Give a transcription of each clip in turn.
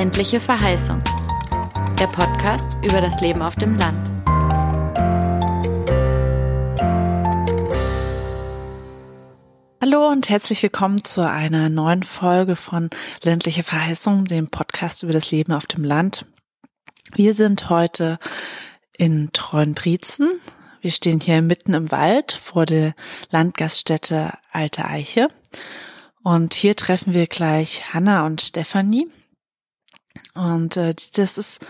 Ländliche Verheißung. Der Podcast über das Leben auf dem Land. Hallo und herzlich willkommen zu einer neuen Folge von Ländliche Verheißung, dem Podcast über das Leben auf dem Land. Wir sind heute in Treuenbrietzen. Wir stehen hier mitten im Wald vor der Landgaststätte Alte Eiche. Und hier treffen wir gleich Hanna und Stefanie. Und äh, das ist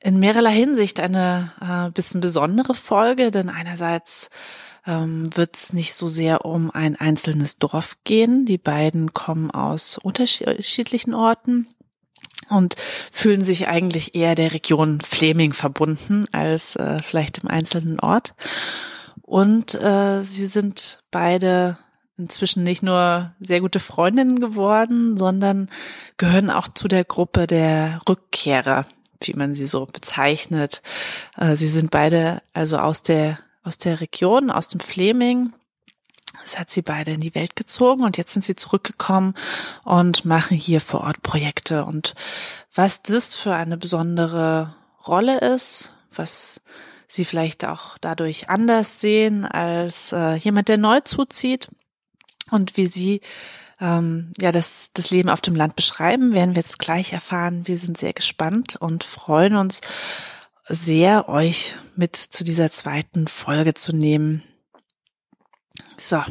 in mehrerlei Hinsicht eine äh, bisschen besondere Folge, denn einerseits ähm, wird es nicht so sehr um ein einzelnes Dorf gehen. Die beiden kommen aus unterschiedlichen Orten und fühlen sich eigentlich eher der Region Fleming verbunden als äh, vielleicht im einzelnen Ort. Und äh, sie sind beide inzwischen nicht nur sehr gute Freundinnen geworden, sondern gehören auch zu der Gruppe der Rückkehrer, wie man sie so bezeichnet. Äh, sie sind beide also aus der, aus der Region, aus dem Fleming. Das hat sie beide in die Welt gezogen und jetzt sind sie zurückgekommen und machen hier vor Ort Projekte. Und was das für eine besondere Rolle ist, was sie vielleicht auch dadurch anders sehen als äh, jemand, der neu zuzieht, und wie Sie ähm, ja das, das Leben auf dem Land beschreiben, werden wir jetzt gleich erfahren. Wir sind sehr gespannt und freuen uns sehr, euch mit zu dieser zweiten Folge zu nehmen. So,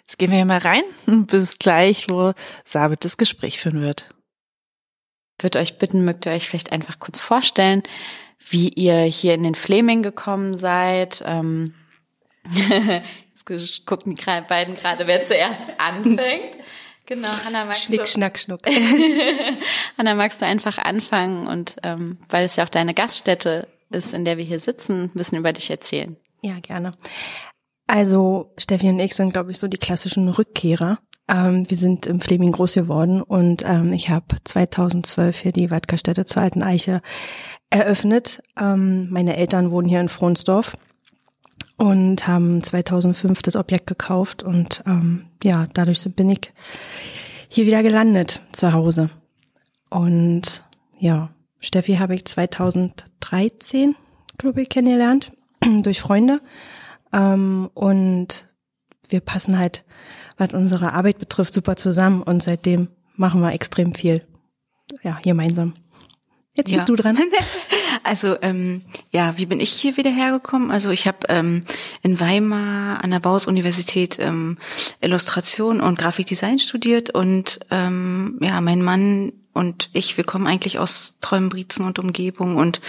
jetzt gehen wir hier mal rein. Bis gleich, wo Sabit das Gespräch führen wird. Ich würde euch bitten, mögt ihr euch vielleicht einfach kurz vorstellen, wie ihr hier in den Fleming gekommen seid. Ähm gucken die beiden gerade, wer zuerst anfängt. Genau, Hanna, magst Schnick, du? Schnack, Schnuck. Hanna, magst du einfach anfangen und ähm, weil es ja auch deine Gaststätte ist, in der wir hier sitzen, ein bisschen über dich erzählen. Ja, gerne. Also Steffi und ich sind, glaube ich, so die klassischen Rückkehrer. Ähm, wir sind im Fleming groß geworden und ähm, ich habe 2012 hier die Waldgaststätte zur Alten Eiche eröffnet. Ähm, meine Eltern wohnen hier in Frohnsdorf und haben 2005 das Objekt gekauft und ähm, ja, dadurch bin ich hier wieder gelandet zu Hause. Und ja, Steffi habe ich 2013, glaube ich, kennengelernt durch Freunde ähm, und wir passen halt, was unsere Arbeit betrifft, super zusammen und seitdem machen wir extrem viel, ja, gemeinsam. Jetzt bist ja. du dran. Also ähm, ja, wie bin ich hier wieder hergekommen? Also ich habe ähm, in Weimar an der Bauhaus-Universität ähm, Illustration und Grafikdesign studiert und ähm, ja, mein Mann und ich, wir kommen eigentlich aus Träumbrizen und Umgebung und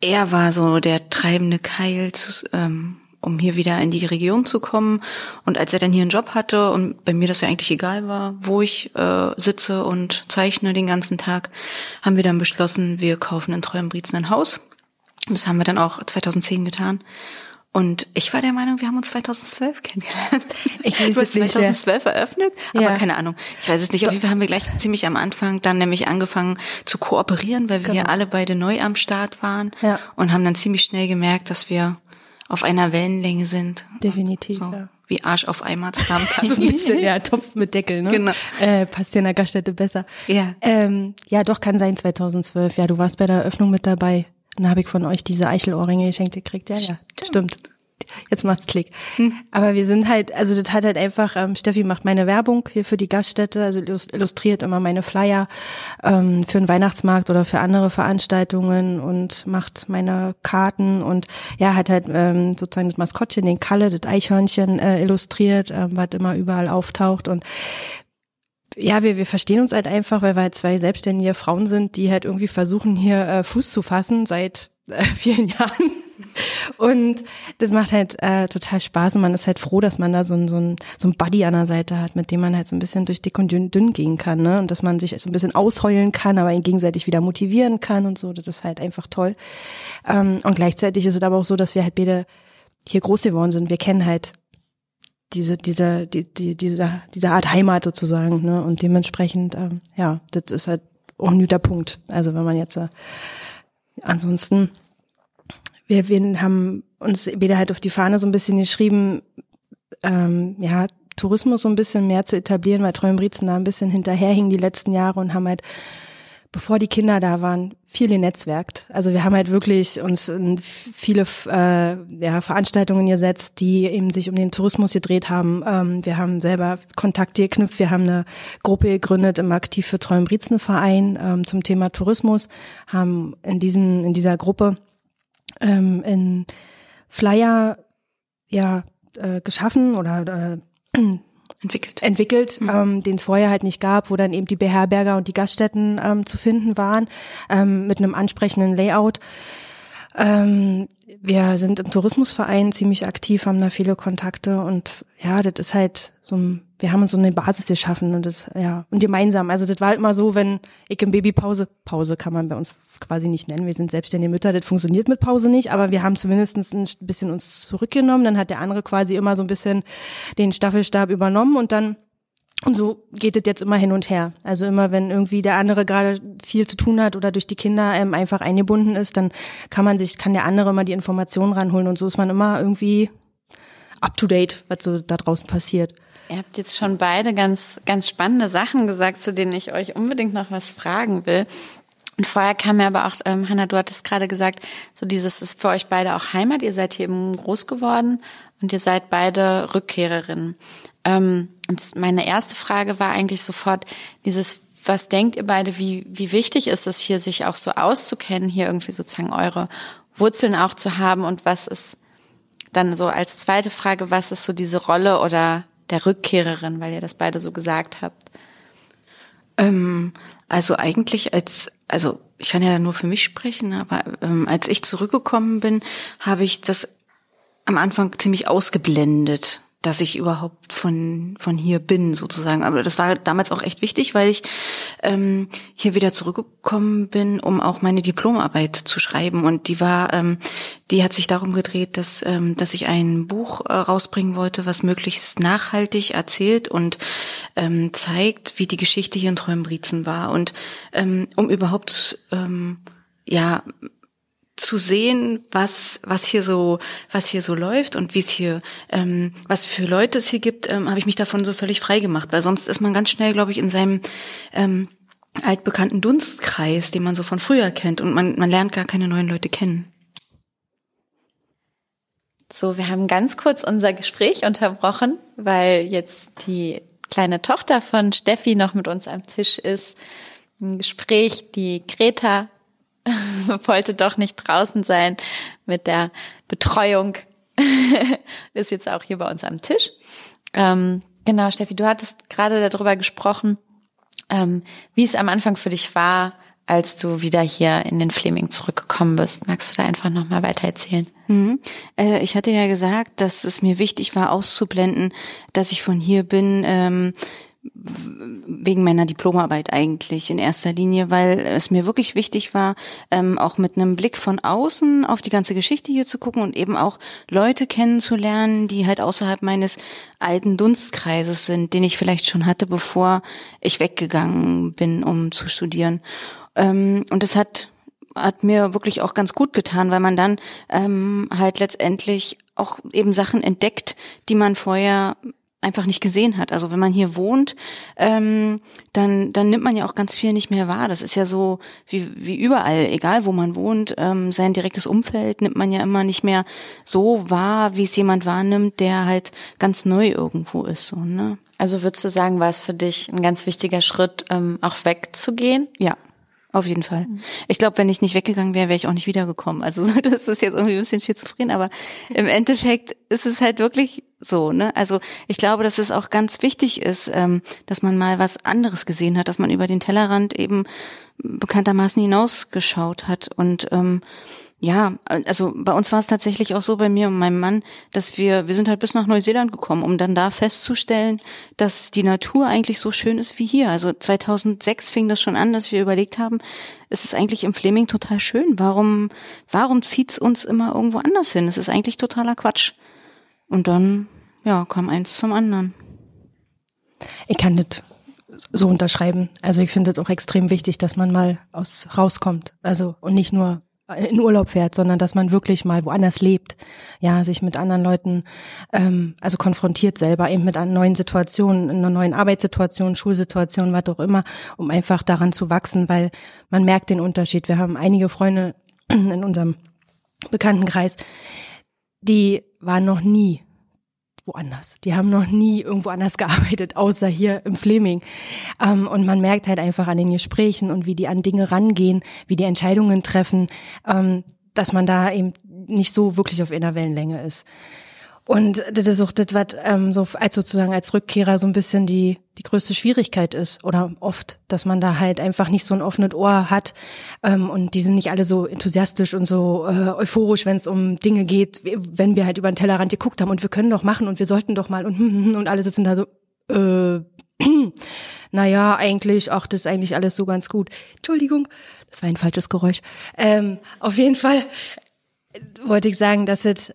er war so der treibende Keil ähm, um hier wieder in die Region zu kommen. Und als er dann hier einen Job hatte und bei mir das ja eigentlich egal war, wo ich äh, sitze und zeichne den ganzen Tag, haben wir dann beschlossen, wir kaufen in Treuenbrietzen ein Haus. Das haben wir dann auch 2010 getan. Und ich war der Meinung, wir haben uns 2012 kennengelernt. Ich weiß es 2012 eröffnet, aber ja. keine Ahnung. Ich weiß es nicht. Auf jeden Fall haben wir gleich ziemlich am Anfang dann nämlich angefangen zu kooperieren, weil wir genau. ja alle beide neu am Start waren ja. und haben dann ziemlich schnell gemerkt, dass wir auf einer Wellenlänge sind. Definitiv, so, ja. Wie Arsch auf Eimer zusammenpassen. bisschen, ja, Topf mit Deckel, ne? Genau. Äh, passt ja in der Gaststätte besser. Ja. Ähm, ja, doch, kann sein 2012. Ja, du warst bei der Eröffnung mit dabei. Dann habe ich von euch diese Eichelohrringe geschenkt gekriegt. Ja, ja, stimmt jetzt macht's Klick. Hm. Aber wir sind halt, also das hat halt einfach, ähm, Steffi macht meine Werbung hier für die Gaststätte, also illustriert immer meine Flyer ähm, für den Weihnachtsmarkt oder für andere Veranstaltungen und macht meine Karten und ja, hat halt ähm, sozusagen das Maskottchen, den Kalle, das Eichhörnchen äh, illustriert, ähm, was immer überall auftaucht und ja, wir, wir verstehen uns halt einfach, weil wir halt zwei selbstständige Frauen sind, die halt irgendwie versuchen, hier äh, Fuß zu fassen seit äh, vielen Jahren. Und das macht halt äh, total Spaß und man ist halt froh, dass man da so ein, so, ein, so ein Buddy an der Seite hat, mit dem man halt so ein bisschen durch dick und dünn, dünn gehen kann, ne? Und dass man sich so ein bisschen ausheulen kann, aber ihn gegenseitig wieder motivieren kann und so. Das ist halt einfach toll. Ähm, und gleichzeitig ist es aber auch so, dass wir halt beide hier groß geworden sind. Wir kennen halt diese, diese, die, die, diese, diese Art Heimat sozusagen, ne? Und dementsprechend, ähm, ja, das ist halt auch ein guter Punkt. Also wenn man jetzt äh, ansonsten wir, wir haben uns wieder halt auf die Fahne so ein bisschen geschrieben, ähm, ja, Tourismus so ein bisschen mehr zu etablieren, weil Treuenbrietzen da ein bisschen hinterherhing die letzten Jahre und haben halt bevor die Kinder da waren, viel genetzwerkt. Also wir haben halt wirklich uns in viele äh, ja, Veranstaltungen gesetzt, die eben sich um den Tourismus gedreht haben. Ähm, wir haben selber Kontakte geknüpft. Wir haben eine Gruppe gegründet im Aktiv für Treuen Verein ähm, zum Thema Tourismus, haben in diesem in dieser Gruppe ähm, in Flyer ja äh, geschaffen oder äh, entwickelt, entwickelt mhm. ähm, den es vorher halt nicht gab, wo dann eben die Beherberger und die Gaststätten ähm, zu finden waren, ähm, mit einem ansprechenden Layout. Ähm, wir sind im Tourismusverein ziemlich aktiv, haben da viele Kontakte und ja, das ist halt so ein, wir haben uns so eine Basis geschaffen und das, ja, und gemeinsam. Also das war halt immer so, wenn ich im Babypause, Pause kann man bei uns quasi nicht nennen, wir sind selbstständige Mütter, das funktioniert mit Pause nicht, aber wir haben zumindest ein bisschen uns zurückgenommen, dann hat der andere quasi immer so ein bisschen den Staffelstab übernommen und dann und so geht es jetzt immer hin und her. Also immer, wenn irgendwie der andere gerade viel zu tun hat oder durch die Kinder ähm, einfach eingebunden ist, dann kann man sich, kann der andere mal die Informationen ranholen und so ist man immer irgendwie up to date, was so da draußen passiert. Ihr habt jetzt schon beide ganz, ganz spannende Sachen gesagt, zu denen ich euch unbedingt noch was fragen will. Und vorher kam mir aber auch, ähm, Hanna, du hattest gerade gesagt, so dieses ist für euch beide auch Heimat. Ihr seid hier eben groß geworden und ihr seid beide Rückkehrerinnen. Ähm, und meine erste Frage war eigentlich sofort dieses, was denkt ihr beide, wie, wie wichtig ist es hier, sich auch so auszukennen, hier irgendwie sozusagen eure Wurzeln auch zu haben und was ist dann so als zweite Frage, was ist so diese Rolle oder der Rückkehrerin, weil ihr das beide so gesagt habt? Ähm, also eigentlich als, also ich kann ja nur für mich sprechen, aber ähm, als ich zurückgekommen bin, habe ich das am Anfang ziemlich ausgeblendet dass ich überhaupt von von hier bin sozusagen. Aber das war damals auch echt wichtig, weil ich ähm, hier wieder zurückgekommen bin, um auch meine Diplomarbeit zu schreiben. Und die war, ähm, die hat sich darum gedreht, dass ähm, dass ich ein Buch äh, rausbringen wollte, was möglichst nachhaltig erzählt und ähm, zeigt, wie die Geschichte hier in Träumbrizen war. Und ähm, um überhaupt ähm, ja zu sehen, was was hier so was hier so läuft und wie es hier ähm, was für Leute es hier gibt, ähm, habe ich mich davon so völlig frei gemacht, weil sonst ist man ganz schnell, glaube ich, in seinem ähm, altbekannten Dunstkreis, den man so von früher kennt und man man lernt gar keine neuen Leute kennen. So, wir haben ganz kurz unser Gespräch unterbrochen, weil jetzt die kleine Tochter von Steffi noch mit uns am Tisch ist. Ein Gespräch, die Greta wollte doch nicht draußen sein mit der Betreuung. ist jetzt auch hier bei uns am Tisch. Ähm, genau, Steffi, du hattest gerade darüber gesprochen, ähm, wie es am Anfang für dich war, als du wieder hier in den Fleming zurückgekommen bist. Magst du da einfach nochmal weiter erzählen? Mhm. Äh, ich hatte ja gesagt, dass es mir wichtig war, auszublenden, dass ich von hier bin. Ähm, wegen meiner Diplomarbeit eigentlich in erster Linie, weil es mir wirklich wichtig war, ähm, auch mit einem Blick von außen auf die ganze Geschichte hier zu gucken und eben auch Leute kennenzulernen, die halt außerhalb meines alten Dunstkreises sind, den ich vielleicht schon hatte, bevor ich weggegangen bin, um zu studieren. Ähm, und das hat hat mir wirklich auch ganz gut getan, weil man dann ähm, halt letztendlich auch eben Sachen entdeckt, die man vorher einfach nicht gesehen hat. Also wenn man hier wohnt, ähm, dann, dann nimmt man ja auch ganz viel nicht mehr wahr. Das ist ja so wie, wie überall, egal wo man wohnt, ähm, sein direktes Umfeld nimmt man ja immer nicht mehr so wahr, wie es jemand wahrnimmt, der halt ganz neu irgendwo ist. So, ne? Also würdest du sagen, war es für dich ein ganz wichtiger Schritt, ähm, auch wegzugehen? Ja. Auf jeden Fall. Mhm. Ich glaube, wenn ich nicht weggegangen wäre, wäre ich auch nicht wiedergekommen. Also das ist jetzt irgendwie ein bisschen schizophren, aber im Endeffekt ist es halt wirklich so. Ne? Also ich glaube, dass es auch ganz wichtig ist, ähm, dass man mal was anderes gesehen hat, dass man über den Tellerrand eben bekanntermaßen hinausgeschaut hat und ähm, ja, also bei uns war es tatsächlich auch so bei mir und meinem Mann, dass wir, wir sind halt bis nach Neuseeland gekommen, um dann da festzustellen, dass die Natur eigentlich so schön ist wie hier. Also 2006 fing das schon an, dass wir überlegt haben, es ist eigentlich im Fleming total schön. Warum, warum zieht's uns immer irgendwo anders hin? Es ist eigentlich totaler Quatsch. Und dann, ja, kam eins zum anderen. Ich kann das so unterschreiben. Also ich finde es auch extrem wichtig, dass man mal aus rauskommt. Also und nicht nur in Urlaub fährt, sondern dass man wirklich mal woanders lebt, ja, sich mit anderen Leuten, ähm, also konfrontiert selber eben mit einer neuen Situation, einer neuen Arbeitssituation, Schulsituation, was auch immer, um einfach daran zu wachsen, weil man merkt den Unterschied. Wir haben einige Freunde in unserem Bekanntenkreis, die waren noch nie woanders. Die haben noch nie irgendwo anders gearbeitet, außer hier im Fleming. Ähm, und man merkt halt einfach an den Gesprächen und wie die an Dinge rangehen, wie die Entscheidungen treffen, ähm, dass man da eben nicht so wirklich auf einer Wellenlänge ist. Und das ist auch das, was ähm, so als sozusagen als Rückkehrer so ein bisschen die die größte Schwierigkeit ist oder oft, dass man da halt einfach nicht so ein offenes Ohr hat ähm, und die sind nicht alle so enthusiastisch und so äh, euphorisch, wenn es um Dinge geht, wenn wir halt über den Tellerrand geguckt haben und wir können doch machen und wir sollten doch mal und und alle sitzen da so äh, naja, eigentlich, ach, das ist eigentlich alles so ganz gut. Entschuldigung, das war ein falsches Geräusch. Ähm, auf jeden Fall wollte ich sagen, dass es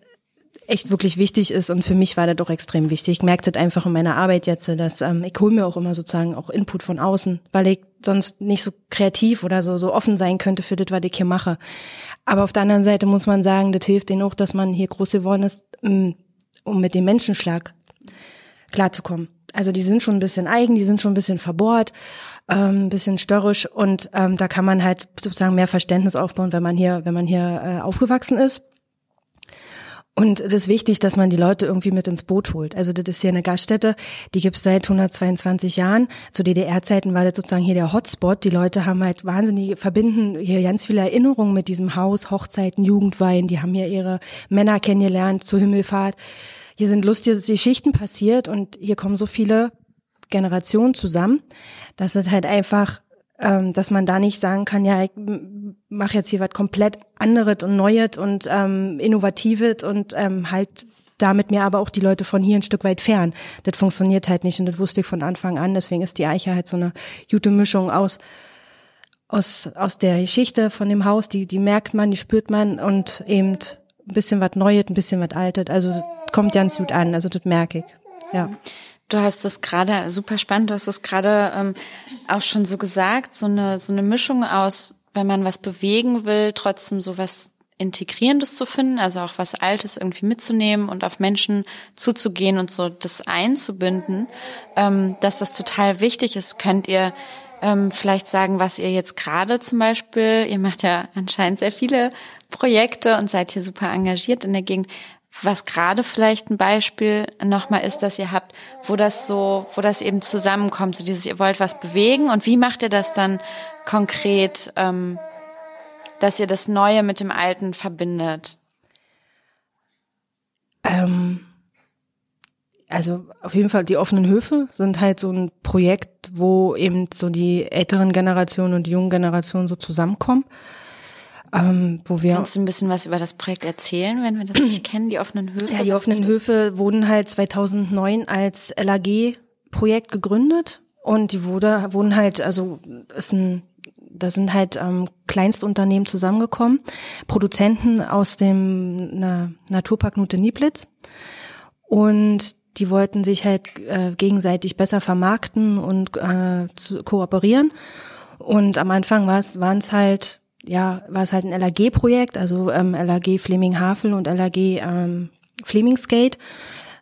echt wirklich wichtig ist und für mich war das doch extrem wichtig. Ich merkte das einfach in meiner Arbeit jetzt, dass ähm, ich hole mir auch immer sozusagen auch Input von außen, weil ich sonst nicht so kreativ oder so so offen sein könnte für das, was ich hier mache. Aber auf der anderen Seite muss man sagen, das hilft denen auch, dass man hier groß geworden ist, mm, um mit dem Menschenschlag klarzukommen. Also die sind schon ein bisschen eigen, die sind schon ein bisschen verbohrt, ähm, ein bisschen störrisch und ähm, da kann man halt sozusagen mehr Verständnis aufbauen, wenn man hier, wenn man hier äh, aufgewachsen ist. Und es ist wichtig, dass man die Leute irgendwie mit ins Boot holt. Also das ist hier eine Gaststätte, die gibt's seit 122 Jahren. Zu DDR-Zeiten war das sozusagen hier der Hotspot. Die Leute haben halt wahnsinnig, verbinden hier ganz viele Erinnerungen mit diesem Haus, Hochzeiten, Jugendwein. Die haben hier ihre Männer kennengelernt zur Himmelfahrt. Hier sind lustige Geschichten passiert und hier kommen so viele Generationen zusammen, dass es halt einfach ähm, dass man da nicht sagen kann, ja, ich mache jetzt hier was komplett anderes und Neues und ähm, Innovatives und ähm, halt damit mir aber auch die Leute von hier ein Stück weit fern. Das funktioniert halt nicht und das wusste ich von Anfang an. Deswegen ist die Eiche halt so eine gute Mischung aus aus aus der Geschichte von dem Haus. Die die merkt man, die spürt man und eben ein bisschen was Neues, ein bisschen was Altes. Also kommt ganz gut an. Also das merke ich. Ja. Du hast das gerade super spannend. Du hast es gerade ähm, auch schon so gesagt, so eine so eine Mischung aus, wenn man was bewegen will, trotzdem so was Integrierendes zu finden, also auch was Altes irgendwie mitzunehmen und auf Menschen zuzugehen und so das einzubinden, ähm, dass das total wichtig ist. Könnt ihr ähm, vielleicht sagen, was ihr jetzt gerade zum Beispiel, ihr macht ja anscheinend sehr viele Projekte und seid hier super engagiert in der Gegend, was gerade vielleicht ein Beispiel nochmal ist, dass ihr habt, wo das so, wo das eben zusammenkommt, so dieses, ihr wollt was bewegen und wie macht ihr das dann konkret, ähm, dass ihr das Neue mit dem Alten verbindet? Ähm, also auf jeden Fall die offenen Höfe sind halt so ein Projekt, wo eben so die älteren Generationen und die jungen Generationen so zusammenkommen ähm, wo wir. Kannst du ein bisschen was über das Projekt erzählen, wenn wir das nicht kennen, die offenen Höfe? Ja, die offenen Höfe wurden halt 2009 als LAG-Projekt gegründet und die wurde, wurden halt, also ist ein da sind halt ähm, Kleinstunternehmen zusammengekommen, Produzenten aus dem na, Naturpark Nute Nieblitz und die wollten sich halt äh, gegenseitig besser vermarkten und äh, zu kooperieren. Und am Anfang waren es halt ja, war es halt ein LAG-Projekt, also ähm, LAG Fleming-Havel und LAG ähm, Fleming-Skate.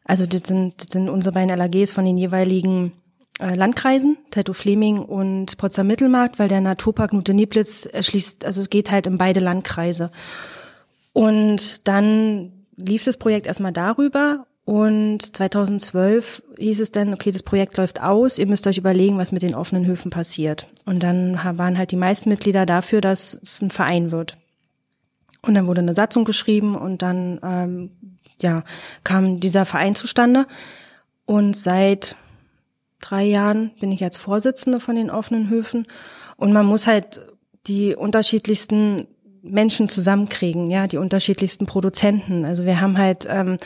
Also das sind, das sind unsere beiden LAGs von den jeweiligen äh, Landkreisen, Tattoo Fleming und Potsdam Mittelmarkt, weil der Naturpark Nute Nieblitz erschließt, also es geht halt in beide Landkreise. Und dann lief das Projekt erstmal darüber und 2012 hieß es dann, okay, das Projekt läuft aus, ihr müsst euch überlegen, was mit den offenen Höfen passiert. Und dann waren halt die meisten Mitglieder dafür, dass es ein Verein wird. Und dann wurde eine Satzung geschrieben und dann ähm, ja kam dieser Verein zustande. Und seit drei Jahren bin ich jetzt Vorsitzende von den offenen Höfen. Und man muss halt die unterschiedlichsten Menschen zusammenkriegen, ja, die unterschiedlichsten Produzenten. Also wir haben halt ähm,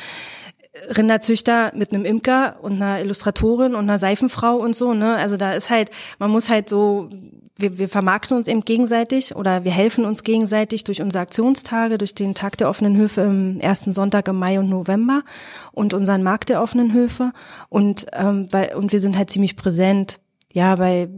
Rinderzüchter mit einem Imker und einer Illustratorin und einer Seifenfrau und so, ne? Also da ist halt, man muss halt so, wir, wir vermarkten uns eben gegenseitig oder wir helfen uns gegenseitig durch unsere Aktionstage, durch den Tag der offenen Höfe im ersten Sonntag im Mai und November und unseren Markt der offenen Höfe und ähm, weil, und wir sind halt ziemlich präsent, ja, bei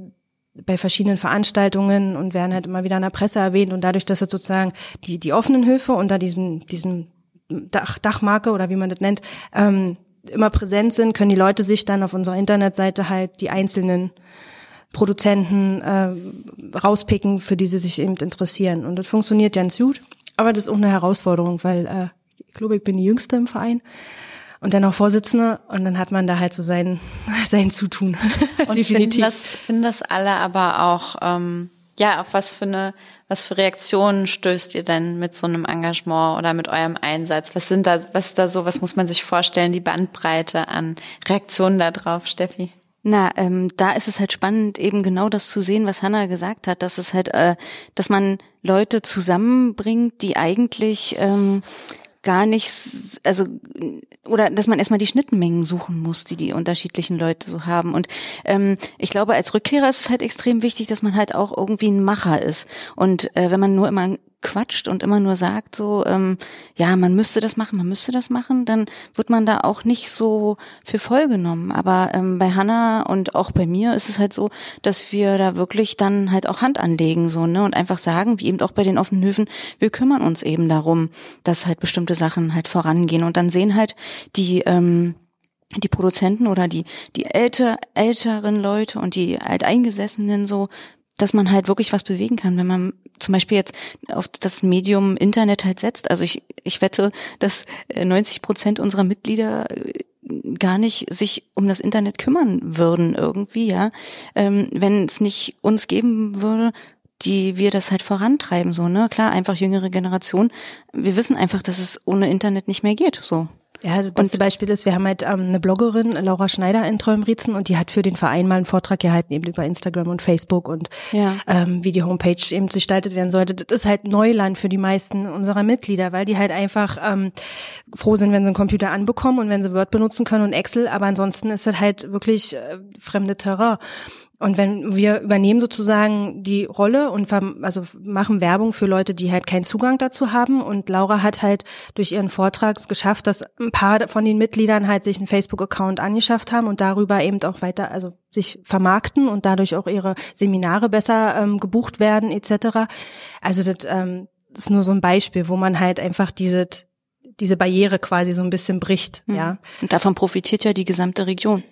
bei verschiedenen Veranstaltungen und werden halt immer wieder in der Presse erwähnt und dadurch, dass es sozusagen die, die offenen Höfe unter diesem, diesem Dach, Dachmarke oder wie man das nennt, ähm, immer präsent sind, können die Leute sich dann auf unserer Internetseite halt die einzelnen Produzenten äh, rauspicken, für die sie sich eben interessieren. Und das funktioniert ganz gut. Aber das ist auch eine Herausforderung, weil äh, ich glaube, ich bin die Jüngste im Verein und dann auch Vorsitzende und dann hat man da halt so sein, sein Zutun. Und Definitiv. Finden das, finden das alle aber auch, ähm, ja, auf was für eine, was für Reaktionen stößt ihr denn mit so einem Engagement oder mit eurem Einsatz? Was sind da, was ist da so, was muss man sich vorstellen, die Bandbreite an Reaktionen da drauf, Steffi? Na, ähm, da ist es halt spannend, eben genau das zu sehen, was Hannah gesagt hat, dass es halt, äh, dass man Leute zusammenbringt, die eigentlich ähm, gar nicht, also oder dass man erstmal die Schnittmengen suchen muss, die die unterschiedlichen Leute so haben. Und ähm, ich glaube, als Rückkehrer ist es halt extrem wichtig, dass man halt auch irgendwie ein Macher ist. Und äh, wenn man nur immer quatscht und immer nur sagt so, ähm, ja, man müsste das machen, man müsste das machen, dann wird man da auch nicht so für voll genommen. Aber ähm, bei Hanna und auch bei mir ist es halt so, dass wir da wirklich dann halt auch Hand anlegen so ne und einfach sagen, wie eben auch bei den offenen Höfen, wir kümmern uns eben darum, dass halt bestimmte Sachen halt vorangehen und dann sehen halt die ähm, die Produzenten oder die die älter, älteren Leute und die alteingesessenen so dass man halt wirklich was bewegen kann, wenn man zum Beispiel jetzt auf das Medium Internet halt setzt. Also ich, ich wette, dass 90 äh, Prozent unserer Mitglieder äh, gar nicht sich um das Internet kümmern würden irgendwie, ja. Ähm, wenn es nicht uns geben würde, die wir das halt vorantreiben, so, ne? Klar, einfach jüngere Generation. Wir wissen einfach, dass es ohne Internet nicht mehr geht, so. Ja, das beste Beispiel ist, wir haben halt ähm, eine Bloggerin, Laura Schneider in Träumriezen und die hat für den Verein mal einen Vortrag gehalten, eben über Instagram und Facebook und ja. ähm, wie die Homepage eben gestaltet werden sollte. Das ist halt Neuland für die meisten unserer Mitglieder, weil die halt einfach ähm, froh sind, wenn sie einen Computer anbekommen und wenn sie Word benutzen können und Excel, aber ansonsten ist das halt wirklich äh, fremde Terrain. Und wenn wir übernehmen sozusagen die Rolle und also machen Werbung für Leute, die halt keinen Zugang dazu haben. Und Laura hat halt durch ihren Vortrag geschafft, dass ein paar von den Mitgliedern halt sich einen Facebook-Account angeschafft haben und darüber eben auch weiter, also sich vermarkten und dadurch auch ihre Seminare besser ähm, gebucht werden etc. Also das ähm, ist nur so ein Beispiel, wo man halt einfach diese diese Barriere quasi so ein bisschen bricht, mhm. ja. Und davon profitiert ja die gesamte Region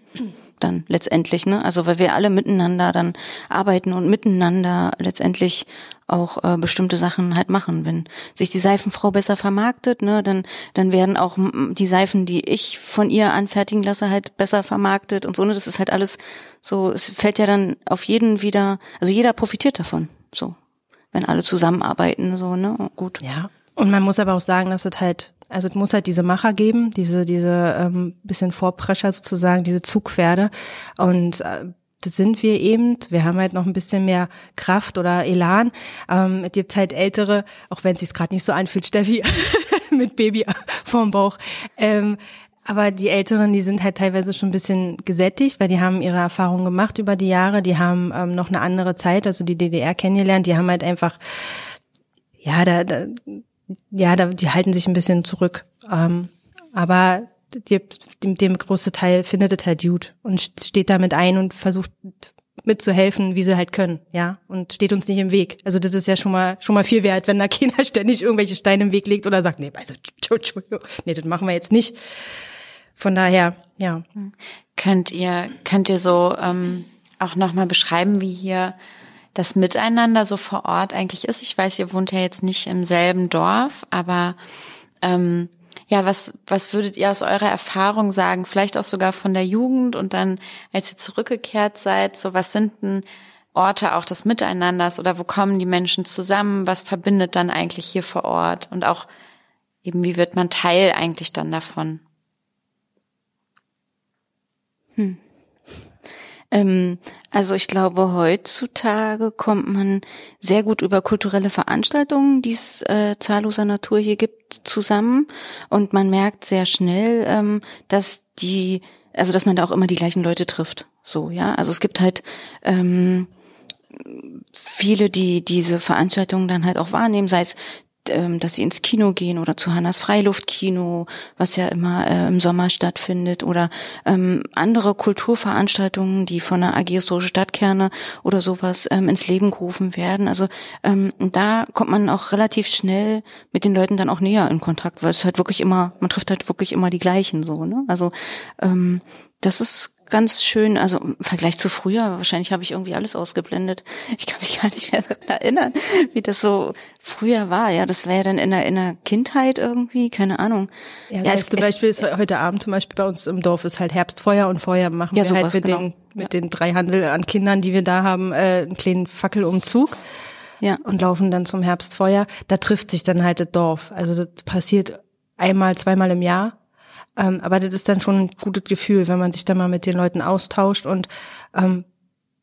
dann letztendlich, ne? Also weil wir alle miteinander dann arbeiten und miteinander letztendlich auch äh, bestimmte Sachen halt machen. Wenn sich die Seifenfrau besser vermarktet, ne, dann dann werden auch die Seifen, die ich von ihr anfertigen lasse, halt besser vermarktet und so. Ne, das ist halt alles so. Es fällt ja dann auf jeden wieder. Also jeder profitiert davon. So, wenn alle zusammenarbeiten, so ne, gut. Ja. Und man muss aber auch sagen, dass es halt also es muss halt diese Macher geben, diese, diese ähm, bisschen Vorprescher sozusagen, diese Zugpferde. Und äh, das sind wir eben. Wir haben halt noch ein bisschen mehr Kraft oder Elan. Ähm, es gibt halt ältere, auch wenn es sich gerade nicht so anfühlt, Steffi, mit Baby vorm Bauch. Ähm, aber die Älteren, die sind halt teilweise schon ein bisschen gesättigt, weil die haben ihre Erfahrungen gemacht über die Jahre. Die haben ähm, noch eine andere Zeit, also die DDR kennengelernt. Die haben halt einfach, ja, da, da ja, da, die halten sich ein bisschen zurück. Ähm, aber die, dem, dem große Teil findet es halt gut und steht damit ein und versucht mitzuhelfen, wie sie halt können, ja, und steht uns nicht im Weg. Also das ist ja schon mal schon mal viel wert, wenn da keiner ständig irgendwelche Steine im Weg legt oder sagt, nee, also nee, das machen wir jetzt nicht. Von daher, ja. Könnt ihr könnt ihr so ähm, auch noch mal beschreiben, wie hier das Miteinander so vor Ort eigentlich ist. Ich weiß, ihr wohnt ja jetzt nicht im selben Dorf, aber ähm, ja, was, was würdet ihr aus eurer Erfahrung sagen? Vielleicht auch sogar von der Jugend und dann, als ihr zurückgekehrt seid, so was sind denn Orte auch des Miteinanders oder wo kommen die Menschen zusammen? Was verbindet dann eigentlich hier vor Ort? Und auch eben, wie wird man Teil eigentlich dann davon? Hm. Ähm, also ich glaube, heutzutage kommt man sehr gut über kulturelle Veranstaltungen, die es äh, zahlloser Natur hier gibt, zusammen. Und man merkt sehr schnell, ähm, dass die, also dass man da auch immer die gleichen Leute trifft. So, ja. Also es gibt halt ähm, viele, die diese Veranstaltungen dann halt auch wahrnehmen, sei es dass sie ins Kino gehen oder zu Hannas Freiluftkino, was ja immer äh, im Sommer stattfindet, oder ähm, andere Kulturveranstaltungen, die von der AG Historische Stadtkerne oder sowas ähm, ins Leben gerufen werden. Also ähm, da kommt man auch relativ schnell mit den Leuten dann auch näher in Kontakt, weil es halt wirklich immer, man trifft halt wirklich immer die gleichen so. Ne? Also ähm, das ist ganz schön, also im Vergleich zu früher, wahrscheinlich habe ich irgendwie alles ausgeblendet. Ich kann mich gar nicht mehr daran erinnern, wie das so früher war. Ja, das wäre ja dann in der, in der Kindheit irgendwie, keine Ahnung. Ja, ja es, zum Beispiel ist heute Abend zum Beispiel bei uns im Dorf ist halt Herbstfeuer und Feuer machen ja, wir halt mit genau. den mit ja. den drei Handel an Kindern, die wir da haben, äh, einen kleinen Fackelumzug. Ja. Und laufen dann zum Herbstfeuer. Da trifft sich dann halt das Dorf. Also das passiert einmal, zweimal im Jahr ähm, aber das ist dann schon ein gutes Gefühl, wenn man sich dann mal mit den Leuten austauscht und ähm,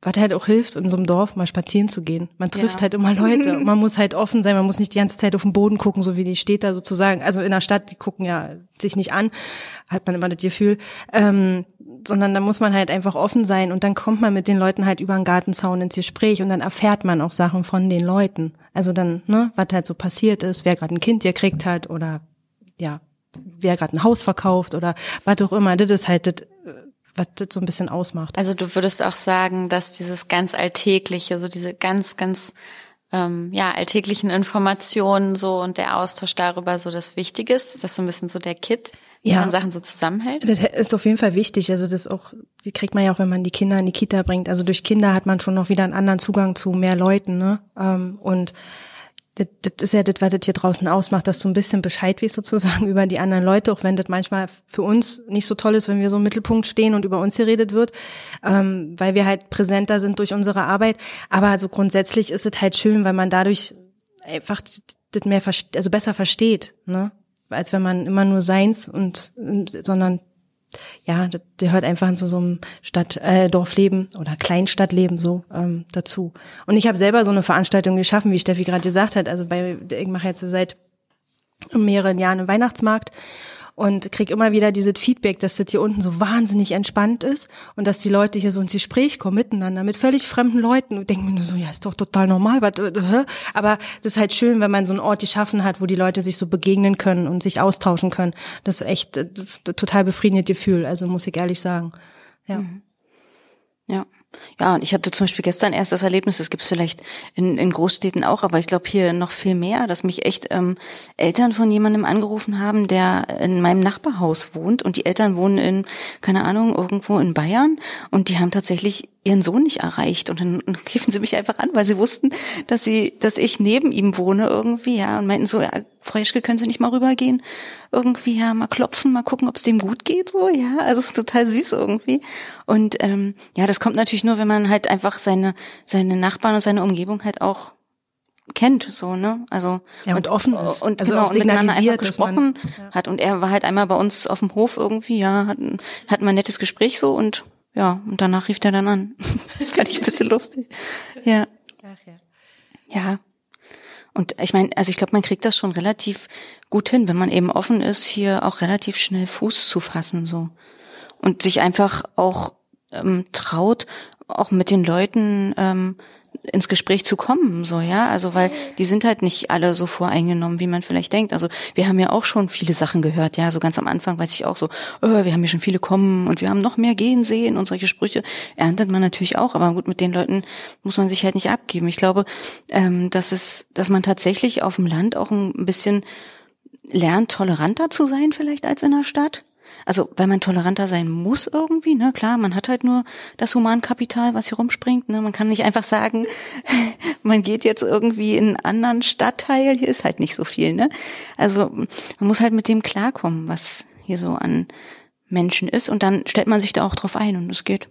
was halt auch hilft, in so einem Dorf mal spazieren zu gehen. Man trifft ja. halt immer Leute und man muss halt offen sein, man muss nicht die ganze Zeit auf den Boden gucken, so wie die steht da sozusagen. Also in der Stadt, die gucken ja sich nicht an, hat man immer das Gefühl. Ähm, sondern da muss man halt einfach offen sein und dann kommt man mit den Leuten halt über den Gartenzaun ins Gespräch und dann erfährt man auch Sachen von den Leuten. Also dann, ne, was halt so passiert ist, wer gerade ein Kind gekriegt hat oder ja, wer gerade ein Haus verkauft oder was auch immer. Das ist halt das, was das so ein bisschen ausmacht. Also du würdest auch sagen, dass dieses ganz alltägliche, so diese ganz, ganz ähm, ja, alltäglichen Informationen so und der Austausch darüber so das Wichtige ist, ist das so ein bisschen so der Kit, ja. dann Sachen so zusammenhält? Das ist auf jeden Fall wichtig. Also das auch, die kriegt man ja auch, wenn man die Kinder in die Kita bringt. Also durch Kinder hat man schon noch wieder einen anderen Zugang zu mehr Leuten, ne? Ähm, und das, das ist ja das, was das hier draußen ausmacht, dass du ein bisschen Bescheid weißt sozusagen über die anderen Leute, auch wenn das manchmal für uns nicht so toll ist, wenn wir so im Mittelpunkt stehen und über uns geredet wird, ähm, weil wir halt präsenter sind durch unsere Arbeit. Aber so grundsätzlich ist es halt schön, weil man dadurch einfach das mehr, also besser versteht, ne? Als wenn man immer nur seins und, sondern ja, der gehört einfach zu so einem Stadt, äh, Dorfleben oder Kleinstadtleben so ähm, dazu. Und ich habe selber so eine Veranstaltung geschaffen, wie Steffi gerade gesagt hat. Also bei, ich mache jetzt seit mehreren Jahren einen Weihnachtsmarkt und krieg immer wieder dieses Feedback, dass das hier unten so wahnsinnig entspannt ist und dass die Leute hier so ins Gespräch kommen miteinander mit völlig fremden Leuten und denken mir nur so, ja, ist doch total normal, äh, aber das ist halt schön, wenn man so einen Ort geschaffen hat, wo die Leute sich so begegnen können und sich austauschen können. Das ist echt das ist total befriedigendes Gefühl, also muss ich ehrlich sagen. Ja. Mhm. Ja. Ja, und ich hatte zum Beispiel gestern erst das Erlebnis, das gibt's vielleicht in, in Großstädten auch, aber ich glaube hier noch viel mehr, dass mich echt ähm, Eltern von jemandem angerufen haben, der in meinem Nachbarhaus wohnt. Und die Eltern wohnen in, keine Ahnung, irgendwo in Bayern. Und die haben tatsächlich ihren Sohn nicht erreicht und dann riefen sie mich einfach an, weil sie wussten, dass sie, dass ich neben ihm wohne irgendwie, ja, und meinten so, ja, Frau Jeschke, können Sie nicht mal rübergehen? Irgendwie, ja, mal klopfen, mal gucken, ob es dem gut geht, so, ja, also es ist total süß irgendwie. Und ähm, ja, das kommt natürlich nur, wenn man halt einfach seine, seine Nachbarn und seine Umgebung halt auch kennt, so, ne? Also ja, und, und offen ist. Und, also genau, und miteinander einfach gesprochen man, ja. hat. Und er war halt einmal bei uns auf dem Hof irgendwie, ja, hat, hat mal ein nettes Gespräch so und ja, und danach rief er dann an. das fand ich ein bisschen lustig. Ja. Ach, ja. Ja. Und ich meine, also ich glaube, man kriegt das schon relativ gut hin, wenn man eben offen ist, hier auch relativ schnell Fuß zu fassen, so. Und sich einfach auch ähm, traut, auch mit den Leuten ähm, ins Gespräch zu kommen, so, ja. Also, weil die sind halt nicht alle so voreingenommen, wie man vielleicht denkt. Also, wir haben ja auch schon viele Sachen gehört, ja. So ganz am Anfang weiß ich auch so, oh, wir haben ja schon viele kommen und wir haben noch mehr gehen sehen und solche Sprüche erntet man natürlich auch. Aber gut, mit den Leuten muss man sich halt nicht abgeben. Ich glaube, ähm, dass es, dass man tatsächlich auf dem Land auch ein bisschen lernt, toleranter zu sein vielleicht als in der Stadt also weil man toleranter sein muss irgendwie, ne, klar, man hat halt nur das Humankapital, was hier rumspringt, ne, man kann nicht einfach sagen, man geht jetzt irgendwie in einen anderen Stadtteil, hier ist halt nicht so viel, ne, also man muss halt mit dem klarkommen, was hier so an Menschen ist. Und dann stellt man sich da auch drauf ein und es geht.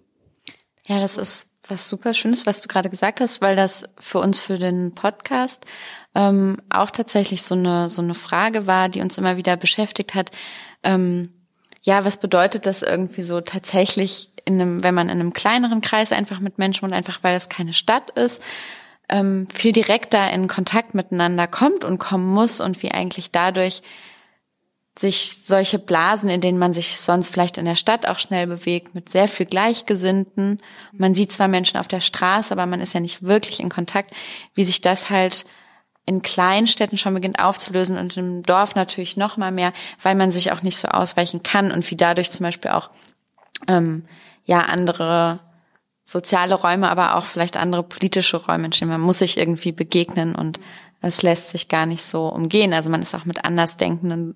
Ja, das ist was super Schönes, was du gerade gesagt hast, weil das für uns für den Podcast ähm, auch tatsächlich so eine so eine Frage war, die uns immer wieder beschäftigt hat. Ähm, ja, was bedeutet das irgendwie so tatsächlich in einem, wenn man in einem kleineren Kreis einfach mit Menschen wohnt, einfach weil es keine Stadt ist, ähm, viel direkter in Kontakt miteinander kommt und kommen muss und wie eigentlich dadurch sich solche Blasen, in denen man sich sonst vielleicht in der Stadt auch schnell bewegt, mit sehr viel Gleichgesinnten. Man sieht zwar Menschen auf der Straße, aber man ist ja nicht wirklich in Kontakt, wie sich das halt in Kleinstädten schon beginnt aufzulösen und im Dorf natürlich noch mal mehr, weil man sich auch nicht so ausweichen kann und wie dadurch zum Beispiel auch ähm, ja andere soziale Räume, aber auch vielleicht andere politische Räume entstehen. Man muss sich irgendwie begegnen und es lässt sich gar nicht so umgehen. Also man ist auch mit Andersdenkenden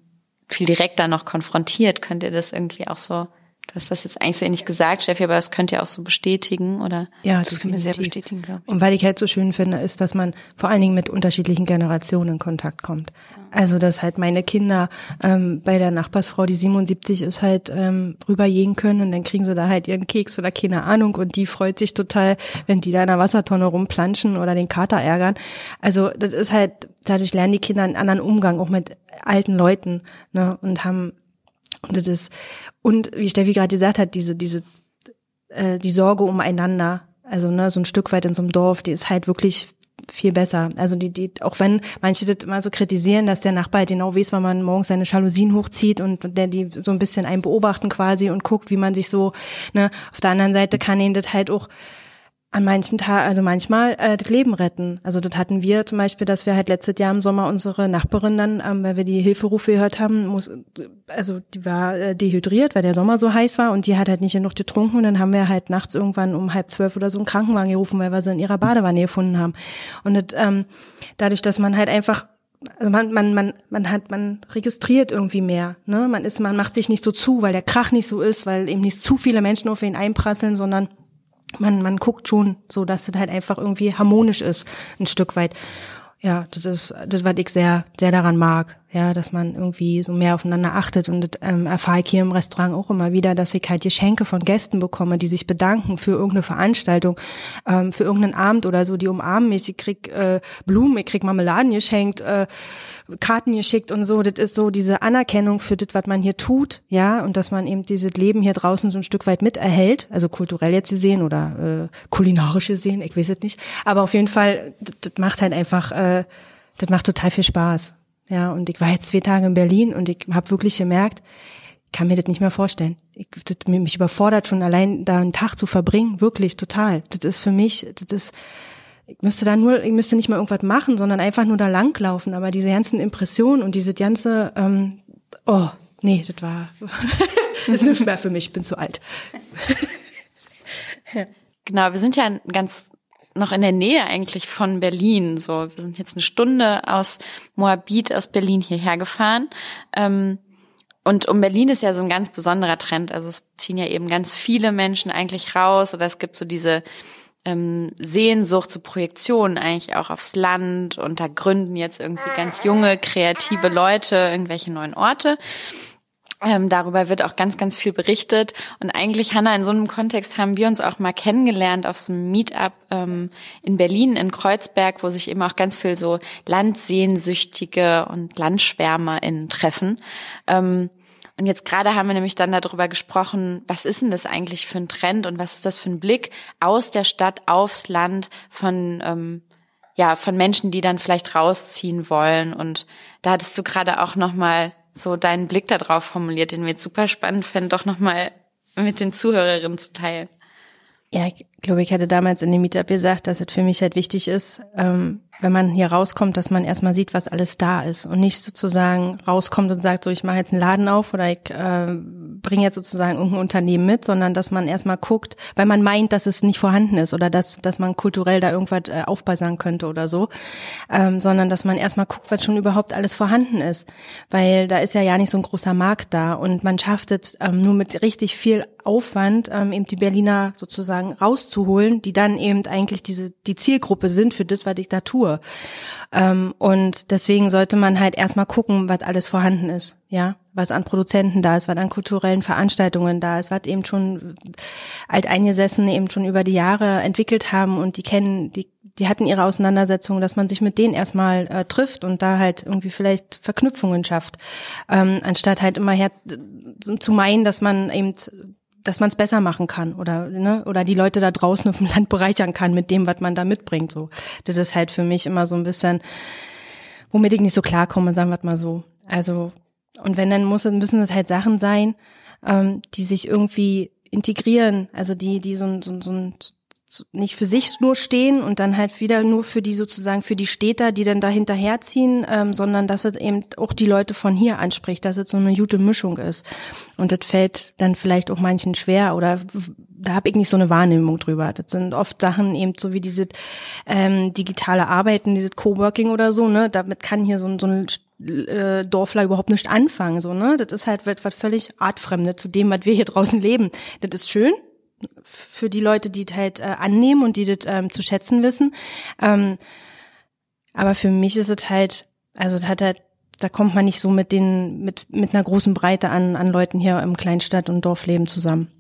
viel direkter noch konfrontiert. Könnt ihr das irgendwie auch so Du hast das jetzt eigentlich so ähnlich gesagt, Steffi, aber das könnt ihr auch so bestätigen, oder? Ja, das können wir sehr bestätigen, glaube ich. Und weil ich halt so schön finde, ist, dass man vor allen Dingen mit unterschiedlichen Generationen in Kontakt kommt. Also, dass halt meine Kinder ähm, bei der Nachbarsfrau, die 77 ist, halt ähm, rübergehen können und dann kriegen sie da halt ihren Keks oder keine Ahnung und die freut sich total, wenn die da in der Wassertonne rumplanschen oder den Kater ärgern. Also, das ist halt, dadurch lernen die Kinder einen anderen Umgang, auch mit alten Leuten, ne, und haben und das ist, und wie Steffi gerade gesagt hat, diese, diese, äh, die Sorge umeinander, also ne, so ein Stück weit in so einem Dorf, die ist halt wirklich viel besser. Also die, die, auch wenn manche das immer so kritisieren, dass der Nachbar halt genau weiß, wann man morgens seine Jalousien hochzieht und, und der die so ein bisschen einen beobachten quasi und guckt, wie man sich so, ne, auf der anderen Seite kann ihn das halt auch an manchen Tagen, also manchmal äh, das Leben retten. Also das hatten wir zum Beispiel, dass wir halt letztes Jahr im Sommer unsere Nachbarin dann, ähm, weil wir die Hilferufe gehört haben, muss, also die war äh, dehydriert, weil der Sommer so heiß war und die hat halt nicht genug getrunken und dann haben wir halt nachts irgendwann um halb zwölf oder so einen Krankenwagen gerufen, weil wir sie in ihrer Badewanne gefunden haben. Und das, ähm, dadurch, dass man halt einfach also man, man, man, man hat, man registriert irgendwie mehr, ne? Man ist, man macht sich nicht so zu, weil der Krach nicht so ist, weil eben nicht zu viele Menschen auf ihn einprasseln, sondern man, man guckt schon so, dass das halt einfach irgendwie harmonisch ist, ein Stück weit. Ja, das ist das, was ich sehr, sehr daran mag ja, dass man irgendwie so mehr aufeinander achtet. Und ähm, erfahre ich hier im Restaurant auch immer wieder, dass ich halt Geschenke von Gästen bekomme, die sich bedanken für irgendeine Veranstaltung, ähm, für irgendeinen Abend oder so, die umarmen mich, ich krieg äh, Blumen, ich krieg Marmeladen geschenkt, äh, Karten geschickt und so, das ist so diese Anerkennung für das, was man hier tut, ja, und dass man eben dieses Leben hier draußen so ein Stück weit miterhält, also kulturell jetzt gesehen oder äh, kulinarisch gesehen, ich weiß es nicht, aber auf jeden Fall, das, das macht halt einfach, äh, das macht total viel Spaß. Ja, und ich war jetzt zwei Tage in Berlin und ich habe wirklich gemerkt, ich kann mir das nicht mehr vorstellen. Ich, das, mich überfordert schon allein da einen Tag zu verbringen, wirklich total. Das ist für mich, das ist, ich müsste da nur, ich müsste nicht mal irgendwas machen, sondern einfach nur da langlaufen. Aber diese ganzen Impressionen und diese ganze, ähm, oh, nee, das war, das ist nicht mehr für mich, ich bin zu alt. ja. Genau, wir sind ja ein ganz noch in der Nähe eigentlich von Berlin. So, wir sind jetzt eine Stunde aus Moabit, aus Berlin hierher gefahren. Ähm, und um Berlin ist ja so ein ganz besonderer Trend. Also es ziehen ja eben ganz viele Menschen eigentlich raus oder es gibt so diese ähm, Sehnsucht zu Projektionen eigentlich auch aufs Land und da gründen jetzt irgendwie ganz junge, kreative Leute irgendwelche neuen Orte. Ähm, darüber wird auch ganz, ganz viel berichtet. Und eigentlich, Hanna, in so einem Kontext haben wir uns auch mal kennengelernt auf so einem Meetup ähm, in Berlin, in Kreuzberg, wo sich eben auch ganz viel so Landsehnsüchtige und LandschwärmerInnen treffen. Ähm, und jetzt gerade haben wir nämlich dann darüber gesprochen, was ist denn das eigentlich für ein Trend und was ist das für ein Blick aus der Stadt aufs Land von, ähm, ja, von Menschen, die dann vielleicht rausziehen wollen. Und da hattest du gerade auch nochmal so deinen Blick darauf formuliert, den wir jetzt super spannend finden, doch nochmal mit den Zuhörerinnen zu teilen. Ja, glaube, ich hatte damals in dem Meetup gesagt, dass es für mich halt wichtig ist, ähm, wenn man hier rauskommt, dass man erstmal sieht, was alles da ist und nicht sozusagen rauskommt und sagt, so ich mache jetzt einen Laden auf oder ich äh, bringe jetzt sozusagen irgendein Unternehmen mit, sondern dass man erstmal guckt, weil man meint, dass es nicht vorhanden ist oder dass, dass man kulturell da irgendwas äh, aufbessern könnte oder so, ähm, sondern dass man erstmal guckt, was schon überhaupt alles vorhanden ist, weil da ist ja ja nicht so ein großer Markt da und man schafft es ähm, nur mit richtig viel Aufwand, ähm, eben die Berliner sozusagen rauszuholen, die dann eben eigentlich diese die Zielgruppe sind für das, da tue. Ähm, und deswegen sollte man halt erstmal gucken, was alles vorhanden ist, ja, was an Produzenten da ist, was an kulturellen Veranstaltungen da ist, was eben schon Alteingesessene eben schon über die Jahre entwickelt haben und die kennen, die die hatten ihre Auseinandersetzung, dass man sich mit denen erstmal äh, trifft und da halt irgendwie vielleicht Verknüpfungen schafft, ähm, anstatt halt immer her zu meinen, dass man eben dass man es besser machen kann oder ne oder die Leute da draußen auf dem Land bereichern kann mit dem, was man da mitbringt. So, das ist halt für mich immer so ein bisschen, womit ich nicht so klarkomme, sagen wir mal so. Also und wenn dann muss, müssen es halt Sachen sein, ähm, die sich irgendwie integrieren, also die die so, so, so ein nicht für sich nur stehen und dann halt wieder nur für die sozusagen für die Städter, die dann da hinterherziehen, ähm, sondern dass es eben auch die Leute von hier anspricht, dass es so eine gute Mischung ist. Und das fällt dann vielleicht auch manchen schwer oder da habe ich nicht so eine Wahrnehmung drüber. Das sind oft Sachen eben so wie diese ähm, digitale Arbeiten, dieses Coworking oder so, ne? Damit kann hier so, ein so ein äh, Dorfler überhaupt nicht anfangen, so, ne? Das ist halt was völlig artfremde zu dem, was wir hier draußen leben. Das ist schön, für die Leute, die das halt äh, annehmen und die das ähm, zu schätzen wissen. Ähm, aber für mich ist es halt, also das hat halt, da kommt man nicht so mit den, mit, mit einer großen Breite an, an Leuten hier im Kleinstadt- und Dorfleben zusammen.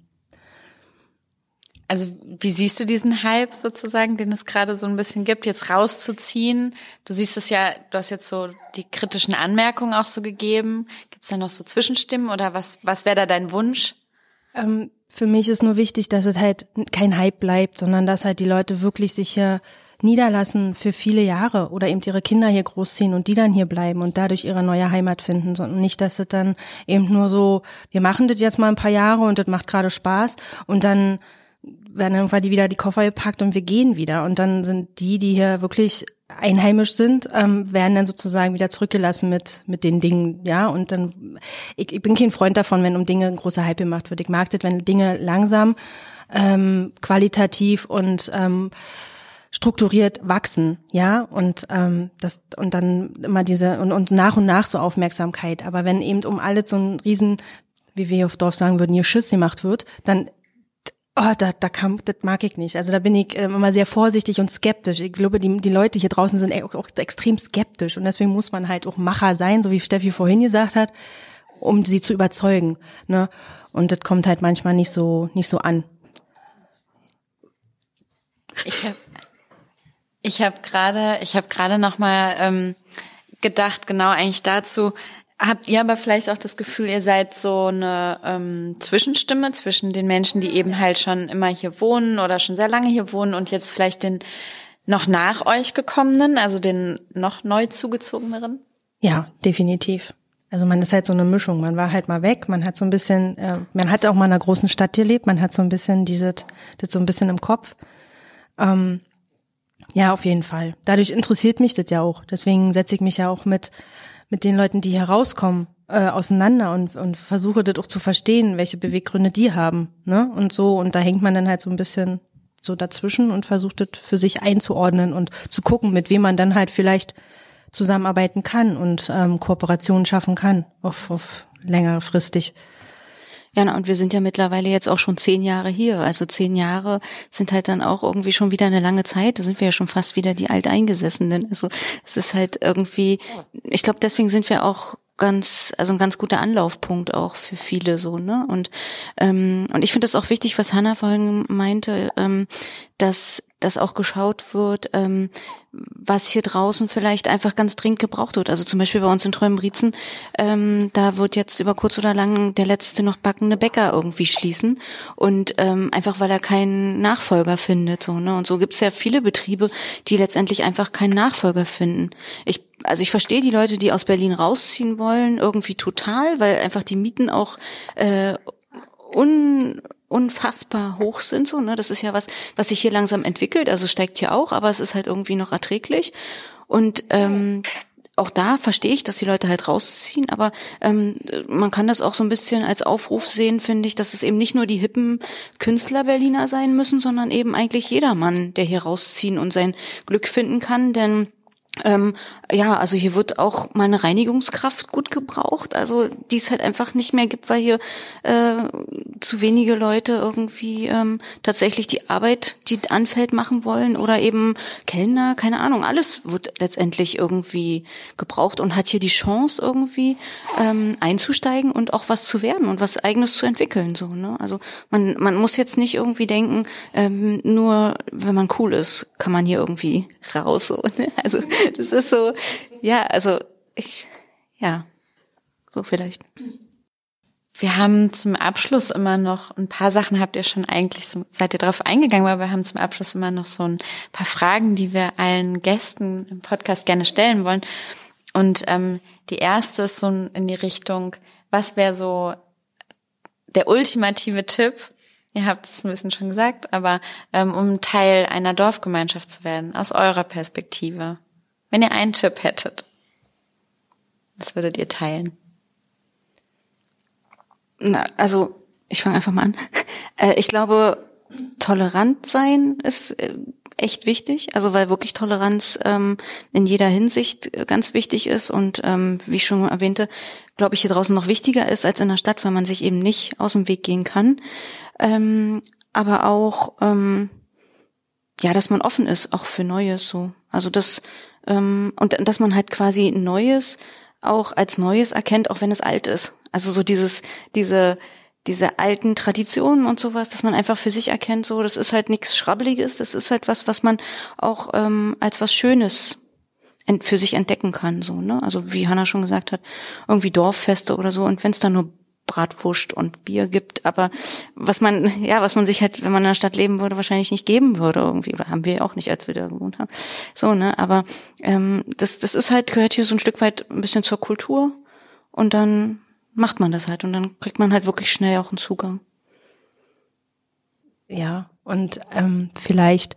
Also wie siehst du diesen Hype sozusagen, den es gerade so ein bisschen gibt, jetzt rauszuziehen? Du siehst es ja, du hast jetzt so die kritischen Anmerkungen auch so gegeben. Gibt es da noch so Zwischenstimmen oder was, was wäre da dein Wunsch? Ähm, für mich ist nur wichtig, dass es halt kein Hype bleibt, sondern dass halt die Leute wirklich sich hier niederlassen für viele Jahre oder eben ihre Kinder hier großziehen und die dann hier bleiben und dadurch ihre neue Heimat finden, sondern nicht, dass es dann eben nur so, wir machen das jetzt mal ein paar Jahre und das macht gerade Spaß und dann werden irgendwann die wieder die Koffer gepackt und wir gehen wieder und dann sind die, die hier wirklich einheimisch sind, ähm, werden dann sozusagen wieder zurückgelassen mit mit den Dingen, ja. Und dann, ich, ich bin kein Freund davon, wenn um Dinge ein großer Hype gemacht wird. Ich mag das, wenn Dinge langsam, ähm, qualitativ und ähm, strukturiert wachsen, ja, und ähm, das und dann immer diese und, und nach und nach so Aufmerksamkeit. Aber wenn eben um alles so ein riesen, wie wir auf Dorf sagen würden, hier Schiss gemacht wird, dann Oh, da, da kam, das mag ich nicht. Also da bin ich äh, immer sehr vorsichtig und skeptisch. Ich glaube, die, die Leute hier draußen sind auch, auch extrem skeptisch und deswegen muss man halt auch Macher sein, so wie Steffi vorhin gesagt hat, um sie zu überzeugen. Ne? Und das kommt halt manchmal nicht so, nicht so an. Ich habe ich hab gerade, ich habe gerade noch mal ähm, gedacht, genau eigentlich dazu, Habt ihr aber vielleicht auch das Gefühl, ihr seid so eine ähm, Zwischenstimme zwischen den Menschen, die eben halt schon immer hier wohnen oder schon sehr lange hier wohnen und jetzt vielleicht den noch nach euch gekommenen, also den noch neu zugezogeneren? Ja, definitiv. Also man ist halt so eine Mischung. Man war halt mal weg, man hat so ein bisschen, äh, man hat auch mal in einer großen Stadt gelebt, man hat so ein bisschen dieses, das so ein bisschen im Kopf. Ähm, ja, auf jeden Fall. Dadurch interessiert mich das ja auch. Deswegen setze ich mich ja auch mit mit den Leuten, die hier rauskommen, äh, auseinander und, und versuche das auch zu verstehen, welche Beweggründe die haben. Ne? Und so, und da hängt man dann halt so ein bisschen so dazwischen und versucht das für sich einzuordnen und zu gucken, mit wem man dann halt vielleicht zusammenarbeiten kann und ähm, Kooperationen schaffen kann, auf, auf längerfristig. Ja, na, und wir sind ja mittlerweile jetzt auch schon zehn Jahre hier. Also zehn Jahre sind halt dann auch irgendwie schon wieder eine lange Zeit. Da sind wir ja schon fast wieder die Alteingesessenen. Also es ist halt irgendwie, ich glaube, deswegen sind wir auch ganz, also ein ganz guter Anlaufpunkt auch für viele so, ne? Und ähm, und ich finde das auch wichtig, was Hanna vorhin meinte, ähm, dass dass auch geschaut wird, ähm, was hier draußen vielleicht einfach ganz dringend gebraucht wird. Also zum Beispiel bei uns in Treuenbrietzen, ähm, da wird jetzt über kurz oder lang der letzte noch backende Bäcker irgendwie schließen und ähm, einfach weil er keinen Nachfolger findet. So, ne? Und so gibt es ja viele Betriebe, die letztendlich einfach keinen Nachfolger finden. Ich also ich verstehe die Leute, die aus Berlin rausziehen wollen, irgendwie total, weil einfach die Mieten auch äh, un unfassbar hoch sind so ne? Das ist ja was was sich hier langsam entwickelt also steigt hier auch aber es ist halt irgendwie noch erträglich. Und ähm, auch da verstehe ich, dass die Leute halt rausziehen, aber ähm, man kann das auch so ein bisschen als Aufruf sehen, finde ich, dass es eben nicht nur die hippen Künstler Berliner sein müssen, sondern eben eigentlich jedermann, der hier rausziehen und sein Glück finden kann, denn ähm, ja, also hier wird auch mal eine Reinigungskraft gut gebraucht, also die es halt einfach nicht mehr gibt, weil hier äh, zu wenige Leute irgendwie ähm, tatsächlich die Arbeit, die anfällt, machen wollen oder eben Kellner, keine Ahnung, alles wird letztendlich irgendwie gebraucht und hat hier die Chance irgendwie ähm, einzusteigen und auch was zu werden und was eigenes zu entwickeln. So, ne? Also man, man muss jetzt nicht irgendwie denken, ähm, nur wenn man cool ist, kann man hier irgendwie raus. So, ne? Also das ist so, ja, also ich, ja, so vielleicht. Wir haben zum Abschluss immer noch ein paar Sachen habt ihr schon eigentlich so, seid ihr drauf eingegangen, aber wir haben zum Abschluss immer noch so ein paar Fragen, die wir allen Gästen im Podcast gerne stellen wollen. Und ähm, die erste ist so in die Richtung, was wäre so der ultimative Tipp Ihr habt es ein bisschen schon gesagt, aber ähm, um Teil einer Dorfgemeinschaft zu werden, aus eurer Perspektive. Wenn ihr einen Tipp hättet, was würdet ihr teilen? Na, also ich fange einfach mal an. Äh, ich glaube, tolerant sein ist äh, echt wichtig, also weil wirklich Toleranz ähm, in jeder Hinsicht äh, ganz wichtig ist und ähm, wie ich schon erwähnte, glaube ich, hier draußen noch wichtiger ist als in der Stadt, weil man sich eben nicht aus dem Weg gehen kann. Ähm, aber auch ähm, ja, dass man offen ist, auch für Neues so. Also das ähm, und dass man halt quasi Neues auch als Neues erkennt, auch wenn es alt ist. Also so dieses, diese, diese alten Traditionen und sowas, dass man einfach für sich erkennt, so, das ist halt nichts Schrabbeliges, das ist halt was, was man auch ähm, als was Schönes für sich entdecken kann, so, ne? Also wie Hanna schon gesagt hat, irgendwie Dorffeste oder so, und wenn es dann nur Bratwurst und Bier gibt, aber was man, ja, was man sich halt, wenn man in der Stadt leben würde, wahrscheinlich nicht geben würde irgendwie, oder haben wir auch nicht, als wir da gewohnt haben. So, ne, aber ähm, das, das ist halt, gehört hier so ein Stück weit ein bisschen zur Kultur. Und dann macht man das halt. Und dann kriegt man halt wirklich schnell auch einen Zugang. Ja, und ähm, vielleicht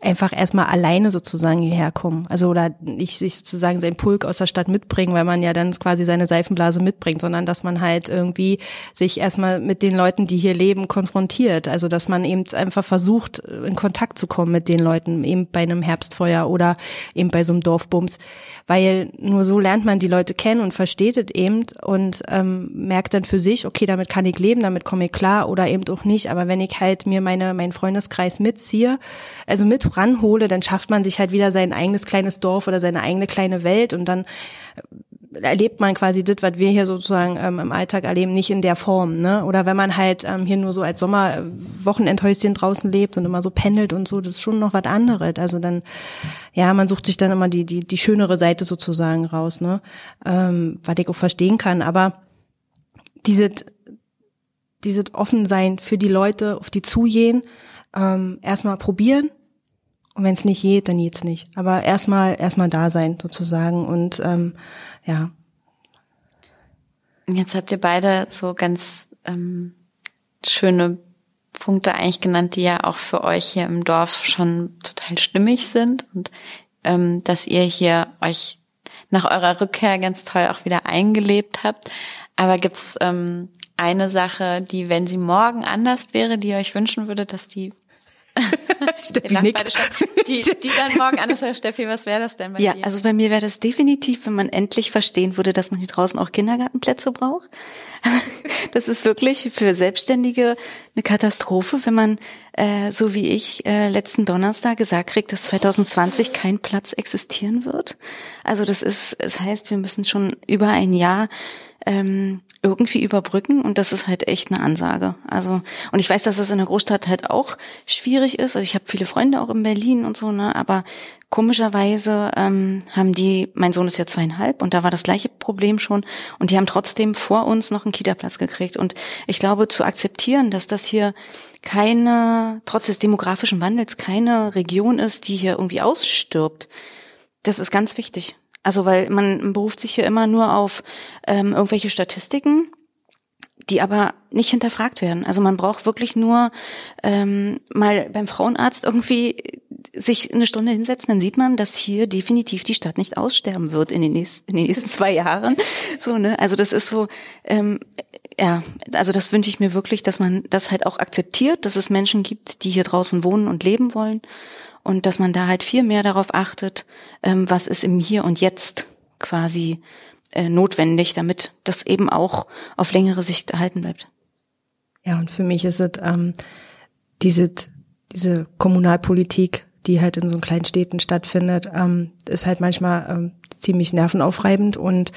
einfach erstmal alleine sozusagen hierher kommen. Also oder nicht sich sozusagen sein Pulk aus der Stadt mitbringen, weil man ja dann quasi seine Seifenblase mitbringt, sondern dass man halt irgendwie sich erstmal mit den Leuten, die hier leben, konfrontiert. Also dass man eben einfach versucht, in Kontakt zu kommen mit den Leuten, eben bei einem Herbstfeuer oder eben bei so einem Dorfbums. Weil nur so lernt man die Leute kennen und versteht es eben und ähm, merkt dann für sich, okay, damit kann ich leben, damit komme ich klar oder eben auch nicht. Aber wenn ich halt mir meine, meinen Freundeskreis mitziehe, also mit ranhole, dann schafft man sich halt wieder sein eigenes kleines Dorf oder seine eigene kleine Welt und dann äh, erlebt man quasi das, was wir hier sozusagen ähm, im Alltag erleben, nicht in der Form. Ne? Oder wenn man halt ähm, hier nur so als Sommerwochenendhäuschen draußen lebt und immer so pendelt und so, das ist schon noch was anderes. Also dann, ja, man sucht sich dann immer die, die, die schönere Seite sozusagen raus, ne? ähm, was ich auch verstehen kann. Aber diese, diese Offensein für die Leute, auf die zugehen, ähm, erstmal probieren, und wenn es nicht geht, dann geht's nicht. Aber erstmal erstmal da sein sozusagen und ähm, ja. Jetzt habt ihr beide so ganz ähm, schöne Punkte eigentlich genannt, die ja auch für euch hier im Dorf schon total stimmig sind und ähm, dass ihr hier euch nach eurer Rückkehr ganz toll auch wieder eingelebt habt. Aber gibt's ähm, eine Sache, die, wenn sie morgen anders wäre, die ihr euch wünschen würdet, dass die Steffi nickt. Die, die dann morgen anders wäre, Steffi, was wäre das denn bei ja, dir? Ja, also bei mir wäre das definitiv, wenn man endlich verstehen würde, dass man hier draußen auch Kindergartenplätze braucht. Das ist wirklich für Selbstständige eine Katastrophe, wenn man, äh, so wie ich, äh, letzten Donnerstag gesagt kriegt, dass 2020 kein Platz existieren wird. Also das ist, es das heißt, wir müssen schon über ein Jahr ähm, irgendwie überbrücken und das ist halt echt eine Ansage. Also und ich weiß, dass das in der Großstadt halt auch schwierig ist. Also ich habe viele Freunde auch in Berlin und so, ne, aber komischerweise ähm, haben die, mein Sohn ist ja zweieinhalb und da war das gleiche Problem schon und die haben trotzdem vor uns noch einen Kita-Platz gekriegt und ich glaube zu akzeptieren, dass das hier keine, trotz des demografischen Wandels, keine Region ist, die hier irgendwie ausstirbt, das ist ganz wichtig. Also weil man beruft sich hier immer nur auf ähm, irgendwelche Statistiken, die aber nicht hinterfragt werden. Also man braucht wirklich nur ähm, mal beim Frauenarzt irgendwie sich eine Stunde hinsetzen, dann sieht man, dass hier definitiv die Stadt nicht aussterben wird in den nächsten, in den nächsten zwei Jahren. So, ne? Also das ist so, ähm, ja, also das wünsche ich mir wirklich, dass man das halt auch akzeptiert, dass es Menschen gibt, die hier draußen wohnen und leben wollen und dass man da halt viel mehr darauf achtet, ähm, was ist im Hier und Jetzt quasi äh, notwendig, damit das eben auch auf längere Sicht erhalten bleibt. Ja, und für mich ist es ähm, diese, diese Kommunalpolitik, die halt in so kleinen Städten stattfindet, ähm, ist halt manchmal ähm, ziemlich nervenaufreibend und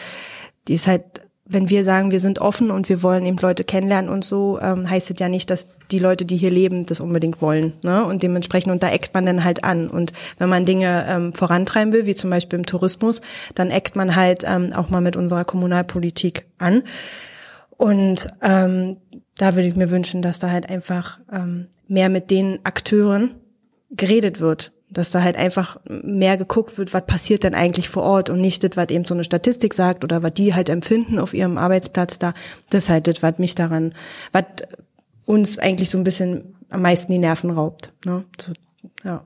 die ist halt wenn wir sagen, wir sind offen und wir wollen eben Leute kennenlernen und so, ähm, heißt es ja nicht, dass die Leute, die hier leben, das unbedingt wollen. Ne? Und dementsprechend, und da eckt man dann halt an. Und wenn man Dinge ähm, vorantreiben will, wie zum Beispiel im Tourismus, dann eckt man halt ähm, auch mal mit unserer Kommunalpolitik an. Und ähm, da würde ich mir wünschen, dass da halt einfach ähm, mehr mit den Akteuren geredet wird dass da halt einfach mehr geguckt wird, was passiert denn eigentlich vor Ort und nicht das, was eben so eine Statistik sagt oder was die halt empfinden auf ihrem Arbeitsplatz da. Das ist halt das, was mich daran, was uns eigentlich so ein bisschen am meisten die Nerven raubt. Ne? So, ja.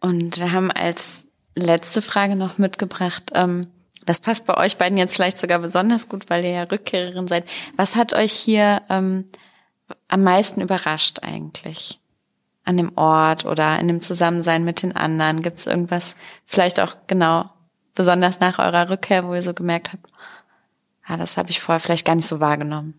Und wir haben als letzte Frage noch mitgebracht, ähm, das passt bei euch beiden jetzt vielleicht sogar besonders gut, weil ihr ja Rückkehrerin seid. Was hat euch hier ähm, am meisten überrascht eigentlich? An dem Ort oder in dem Zusammensein mit den anderen? Gibt es irgendwas, vielleicht auch genau, besonders nach eurer Rückkehr, wo ihr so gemerkt habt, ah, das habe ich vorher vielleicht gar nicht so wahrgenommen?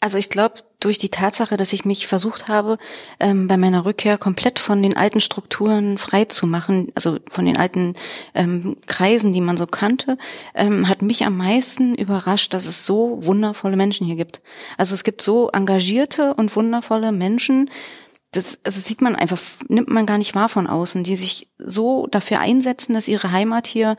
Also ich glaube, durch die Tatsache, dass ich mich versucht habe, ähm, bei meiner Rückkehr komplett von den alten Strukturen frei zu machen, also von den alten ähm, Kreisen, die man so kannte, ähm, hat mich am meisten überrascht, dass es so wundervolle Menschen hier gibt. Also es gibt so engagierte und wundervolle Menschen, das also sieht man einfach, nimmt man gar nicht wahr von außen, die sich so dafür einsetzen, dass ihre Heimat hier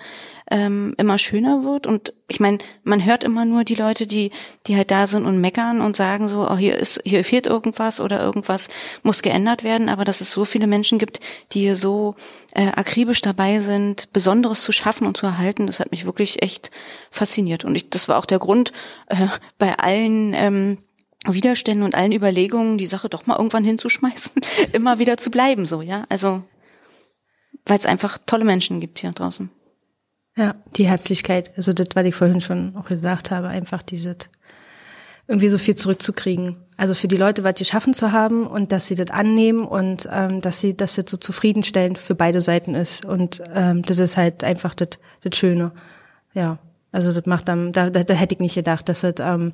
ähm, immer schöner wird. Und ich meine, man hört immer nur die Leute, die, die halt da sind und meckern und sagen so, oh, hier ist, hier fehlt irgendwas oder irgendwas muss geändert werden, aber dass es so viele Menschen gibt, die hier so äh, akribisch dabei sind, Besonderes zu schaffen und zu erhalten, das hat mich wirklich echt fasziniert. Und ich, das war auch der Grund äh, bei allen ähm, Widerständen und allen Überlegungen, die Sache doch mal irgendwann hinzuschmeißen, immer wieder zu bleiben, so, ja. Also, weil es einfach tolle Menschen gibt hier draußen. Ja, die Herzlichkeit. Also das, was ich vorhin schon auch gesagt habe, einfach dieses irgendwie so viel zurückzukriegen. Also für die Leute was geschaffen zu haben und dass sie das annehmen und ähm, dass sie, das so zufriedenstellend für beide Seiten ist. Und ähm, das ist halt einfach das, das Schöne. Ja. Also das macht dann, da, da, da hätte ich nicht gedacht, dass das ähm,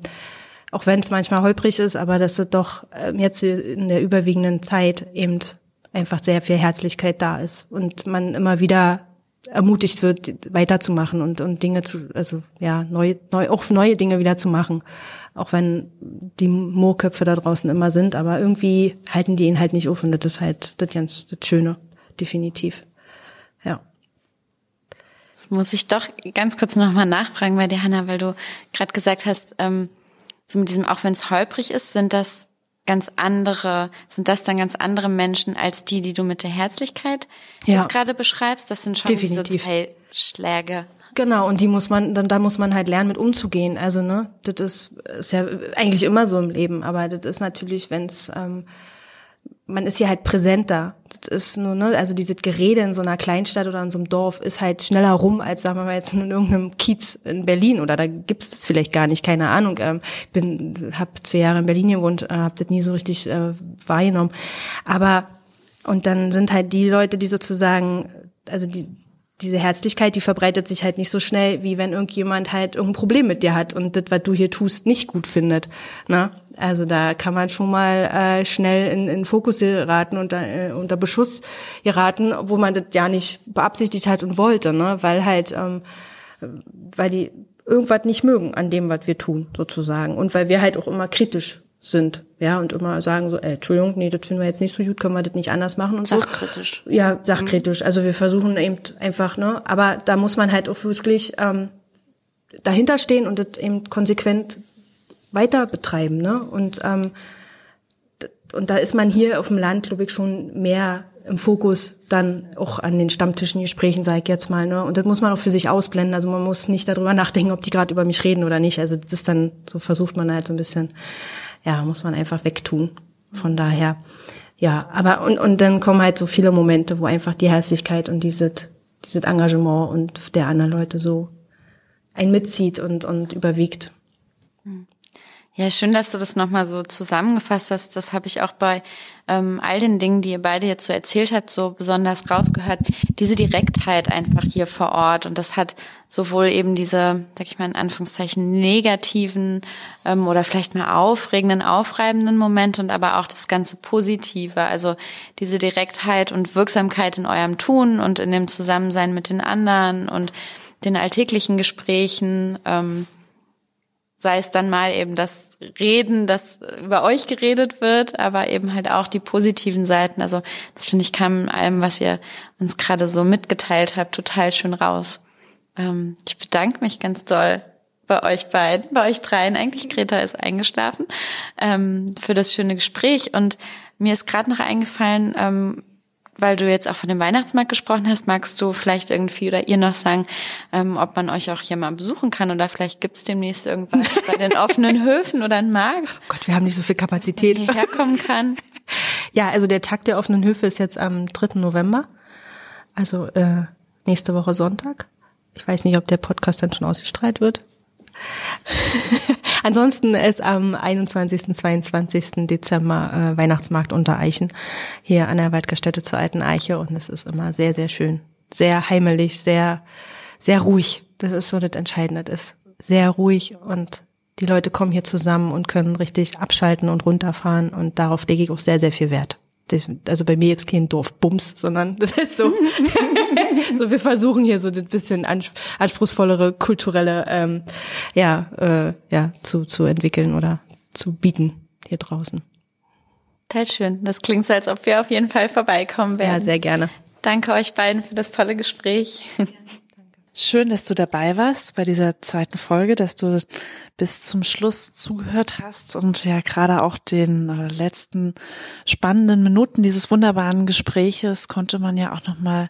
auch wenn es manchmal holprig ist, aber dass es doch ähm, jetzt in der überwiegenden Zeit eben einfach sehr viel Herzlichkeit da ist und man immer wieder ermutigt wird, weiterzumachen und, und Dinge zu, also ja, neu, neu, auch neue Dinge wieder zu machen. Auch wenn die Moorköpfe da draußen immer sind, aber irgendwie halten die ihn halt nicht auf und das ist halt das ganz das Schöne, definitiv. Ja. Jetzt muss ich doch ganz kurz nochmal nachfragen bei dir, Hanna, weil du gerade gesagt hast, ähm, so mit diesem, auch wenn es holprig ist, sind das ganz andere, sind das dann ganz andere Menschen als die, die du mit der Herzlichkeit ja. jetzt gerade beschreibst? Das sind schon Definitiv. so zwei Schläge. Genau, und die muss man, dann da muss man halt lernen, mit umzugehen. Also, ne, das ist, ist ja eigentlich immer so im Leben, aber das ist natürlich, wenn es ähm, man ist hier halt präsenter. Das ist nur, ne, also dieses Gerede in so einer Kleinstadt oder in so einem Dorf ist halt schneller rum, als sagen wir mal jetzt in irgendeinem Kiez in Berlin oder da gibt's das vielleicht gar nicht, keine Ahnung. Ähm, bin, hab zwei Jahre in Berlin gewohnt, äh, hab das nie so richtig äh, wahrgenommen. Aber und dann sind halt die Leute, die sozusagen, also die diese Herzlichkeit, die verbreitet sich halt nicht so schnell, wie wenn irgendjemand halt irgendein Problem mit dir hat und das, was du hier tust, nicht gut findet. Ne? Also da kann man schon mal äh, schnell in, in Fokus geraten und äh, unter Beschuss geraten, wo man das ja nicht beabsichtigt hat und wollte, ne? weil halt, ähm, weil die irgendwas nicht mögen an dem, was wir tun, sozusagen. Und weil wir halt auch immer kritisch sind, ja, und immer sagen so, äh, Entschuldigung, nee, das finden wir jetzt nicht so gut, können wir das nicht anders machen und sachkritisch. so. Ja, sachkritisch. Also wir versuchen eben einfach, ne, aber da muss man halt auch wirklich ähm, dahinter stehen und das eben konsequent weiter betreiben, ne? Und ähm, und da ist man hier auf dem Land, glaube ich, schon mehr im Fokus dann auch an den Stammtischen Gesprächen, sage ich jetzt mal. Ne? Und das muss man auch für sich ausblenden. Also man muss nicht darüber nachdenken, ob die gerade über mich reden oder nicht. Also das ist dann, so versucht man halt so ein bisschen ja, muss man einfach wegtun. Von daher, ja, aber und, und dann kommen halt so viele Momente, wo einfach die Herzlichkeit und dieses, dieses Engagement und der anderen Leute so ein mitzieht und, und überwiegt. Ja, schön, dass du das nochmal so zusammengefasst hast. Das habe ich auch bei ähm, all den Dingen, die ihr beide jetzt so erzählt habt, so besonders rausgehört. Diese Direktheit einfach hier vor Ort. Und das hat sowohl eben diese, sag ich mal in Anführungszeichen, negativen ähm, oder vielleicht mal aufregenden, aufreibenden Momente und aber auch das ganze Positive. Also diese Direktheit und Wirksamkeit in eurem Tun und in dem Zusammensein mit den anderen und den alltäglichen Gesprächen. Ähm, sei es dann mal eben das Reden, dass über euch geredet wird, aber eben halt auch die positiven Seiten. Also das finde ich kam in allem, was ihr uns gerade so mitgeteilt habt, total schön raus. Ähm, ich bedanke mich ganz doll bei euch beiden, bei euch dreien. Eigentlich Greta ist eingeschlafen ähm, für das schöne Gespräch und mir ist gerade noch eingefallen, ähm, weil du jetzt auch von dem Weihnachtsmarkt gesprochen hast, magst du vielleicht irgendwie oder ihr noch sagen, ähm, ob man euch auch hier mal besuchen kann oder vielleicht gibt's demnächst irgendwas bei den offenen Höfen oder einen Markt. Oh Gott, wir haben nicht so viel Kapazität. Hierher kommen kann. Ja, also der Tag der offenen Höfe ist jetzt am 3. November, also äh, nächste Woche Sonntag. Ich weiß nicht, ob der Podcast dann schon ausgestrahlt wird. Ansonsten ist am 21. 22. Dezember äh, Weihnachtsmarkt unter Eichen hier an der Waldgaststätte zur Alten Eiche und es ist immer sehr, sehr schön. Sehr heimelig, sehr, sehr ruhig. Das ist so das Entscheidende. Das ist sehr ruhig und die Leute kommen hier zusammen und können richtig abschalten und runterfahren und darauf lege ich auch sehr, sehr viel Wert. Das, also bei mir ist kein Dorfbums, sondern das ist so, so wir versuchen hier so ein bisschen anspruchsvollere kulturelle, ähm, ja, äh, ja, zu, zu entwickeln oder zu bieten hier draußen. Total schön. Das klingt so, als ob wir auf jeden Fall vorbeikommen werden. Ja, sehr gerne. Danke euch beiden für das tolle Gespräch. Schön, dass du dabei warst bei dieser zweiten Folge, dass du bis zum Schluss zugehört hast und ja gerade auch den äh, letzten spannenden Minuten dieses wunderbaren Gespräches konnte man ja auch noch mal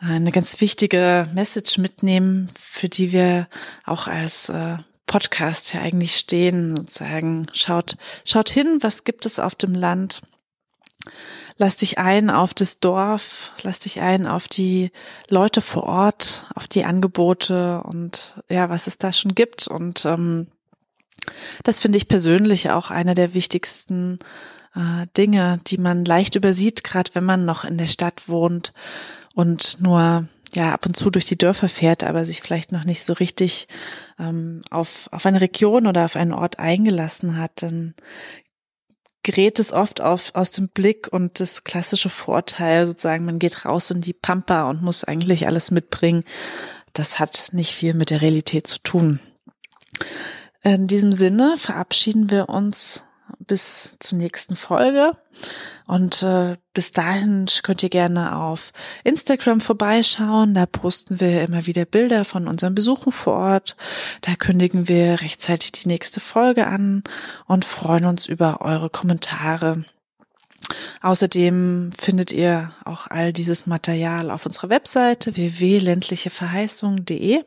eine ganz wichtige Message mitnehmen, für die wir auch als äh, Podcast ja eigentlich stehen und sagen, schaut, schaut hin, was gibt es auf dem Land? Lass dich ein auf das Dorf, lass dich ein auf die Leute vor Ort, auf die Angebote und ja, was es da schon gibt. Und ähm, das finde ich persönlich auch eine der wichtigsten äh, Dinge, die man leicht übersieht, gerade wenn man noch in der Stadt wohnt und nur ja ab und zu durch die Dörfer fährt, aber sich vielleicht noch nicht so richtig ähm, auf, auf eine Region oder auf einen Ort eingelassen hat, dann gerät es oft auf, aus dem Blick und das klassische Vorteil sozusagen, man geht raus in die Pampa und muss eigentlich alles mitbringen. Das hat nicht viel mit der Realität zu tun. In diesem Sinne verabschieden wir uns bis zur nächsten Folge. Und äh, bis dahin könnt ihr gerne auf Instagram vorbeischauen. Da posten wir immer wieder Bilder von unseren Besuchen vor Ort. Da kündigen wir rechtzeitig die nächste Folge an und freuen uns über eure Kommentare. Außerdem findet ihr auch all dieses Material auf unserer Webseite www.ländlicheverheißung.de.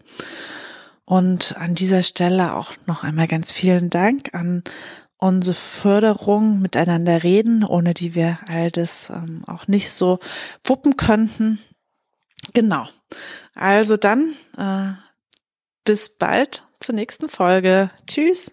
Und an dieser Stelle auch noch einmal ganz vielen Dank an unsere Förderung miteinander reden, ohne die wir all das ähm, auch nicht so wuppen könnten. Genau. Also dann äh, bis bald zur nächsten Folge. Tschüss.